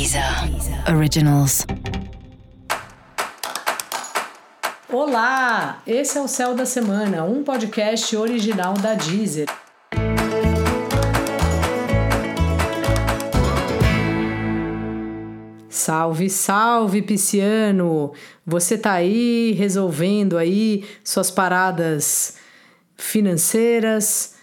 Deezer Originals. Olá, esse é o Céu da Semana, um podcast original da Deezer. Salve, salve, pisciano! Você tá aí resolvendo aí suas paradas financeiras,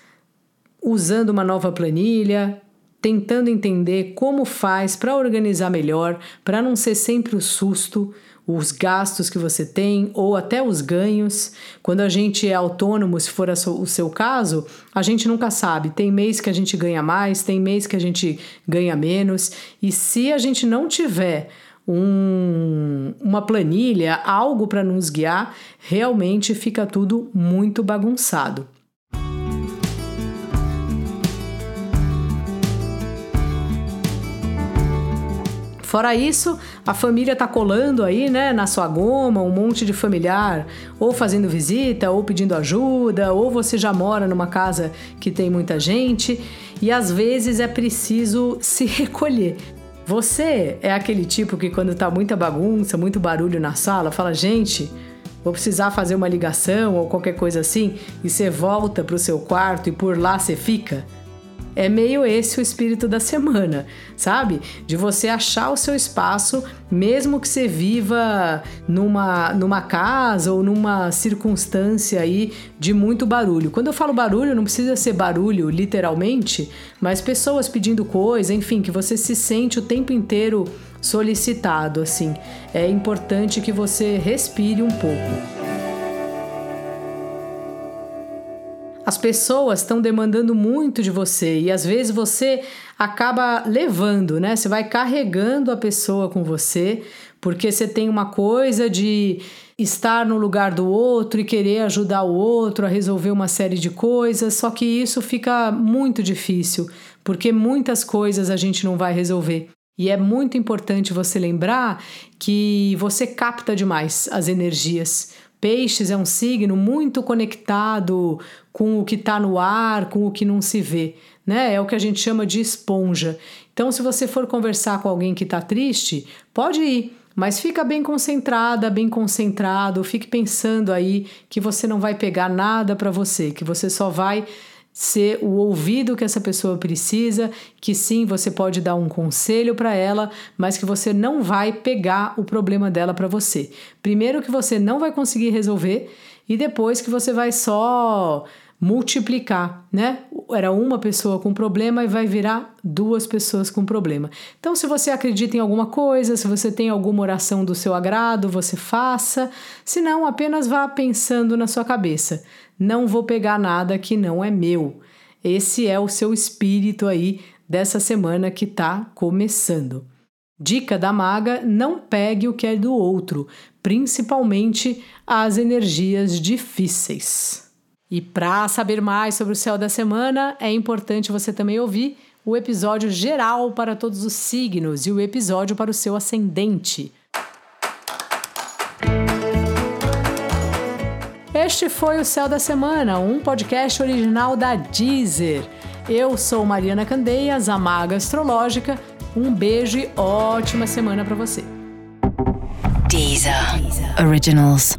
usando uma nova planilha, tentando entender como faz para organizar melhor, para não ser sempre o susto, os gastos que você tem ou até os ganhos. Quando a gente é autônomo, se for o seu caso, a gente nunca sabe. Tem mês que a gente ganha mais, tem mês que a gente ganha menos. E se a gente não tiver um, uma planilha, algo para nos guiar, realmente fica tudo muito bagunçado. Fora isso, a família tá colando aí, né, na sua goma, um monte de familiar, ou fazendo visita, ou pedindo ajuda, ou você já mora numa casa que tem muita gente, e às vezes é preciso se recolher. Você é aquele tipo que quando tá muita bagunça, muito barulho na sala, fala: "Gente, vou precisar fazer uma ligação ou qualquer coisa assim", e você volta pro seu quarto e por lá você fica? É meio esse o espírito da semana, sabe? De você achar o seu espaço, mesmo que você viva numa, numa casa ou numa circunstância aí de muito barulho. Quando eu falo barulho, não precisa ser barulho literalmente, mas pessoas pedindo coisa, enfim, que você se sente o tempo inteiro solicitado, assim. É importante que você respire um pouco. As pessoas estão demandando muito de você e às vezes você acaba levando, né? Você vai carregando a pessoa com você porque você tem uma coisa de estar no lugar do outro e querer ajudar o outro a resolver uma série de coisas, só que isso fica muito difícil, porque muitas coisas a gente não vai resolver. E é muito importante você lembrar que você capta demais as energias. Peixes é um signo muito conectado com o que está no ar, com o que não se vê, né? É o que a gente chama de esponja. Então, se você for conversar com alguém que está triste, pode ir, mas fica bem concentrada, bem concentrado, fique pensando aí que você não vai pegar nada para você, que você só vai ser o ouvido que essa pessoa precisa, que sim, você pode dar um conselho para ela, mas que você não vai pegar o problema dela para você. Primeiro que você não vai conseguir resolver e depois que você vai só multiplicar, né? Era uma pessoa com problema e vai virar duas pessoas com problema. Então, se você acredita em alguma coisa, se você tem alguma oração do seu agrado, você faça. Se não, apenas vá pensando na sua cabeça. Não vou pegar nada que não é meu. Esse é o seu espírito aí dessa semana que está começando. Dica da maga: não pegue o que é do outro, principalmente as energias difíceis. E para saber mais sobre o céu da semana, é importante você também ouvir o episódio geral para todos os signos e o episódio para o seu ascendente. Este foi o Céu da Semana, um podcast original da Deezer. Eu sou Mariana Candeias, a maga astrológica. Um beijo e ótima semana para você. Deezer. Originals.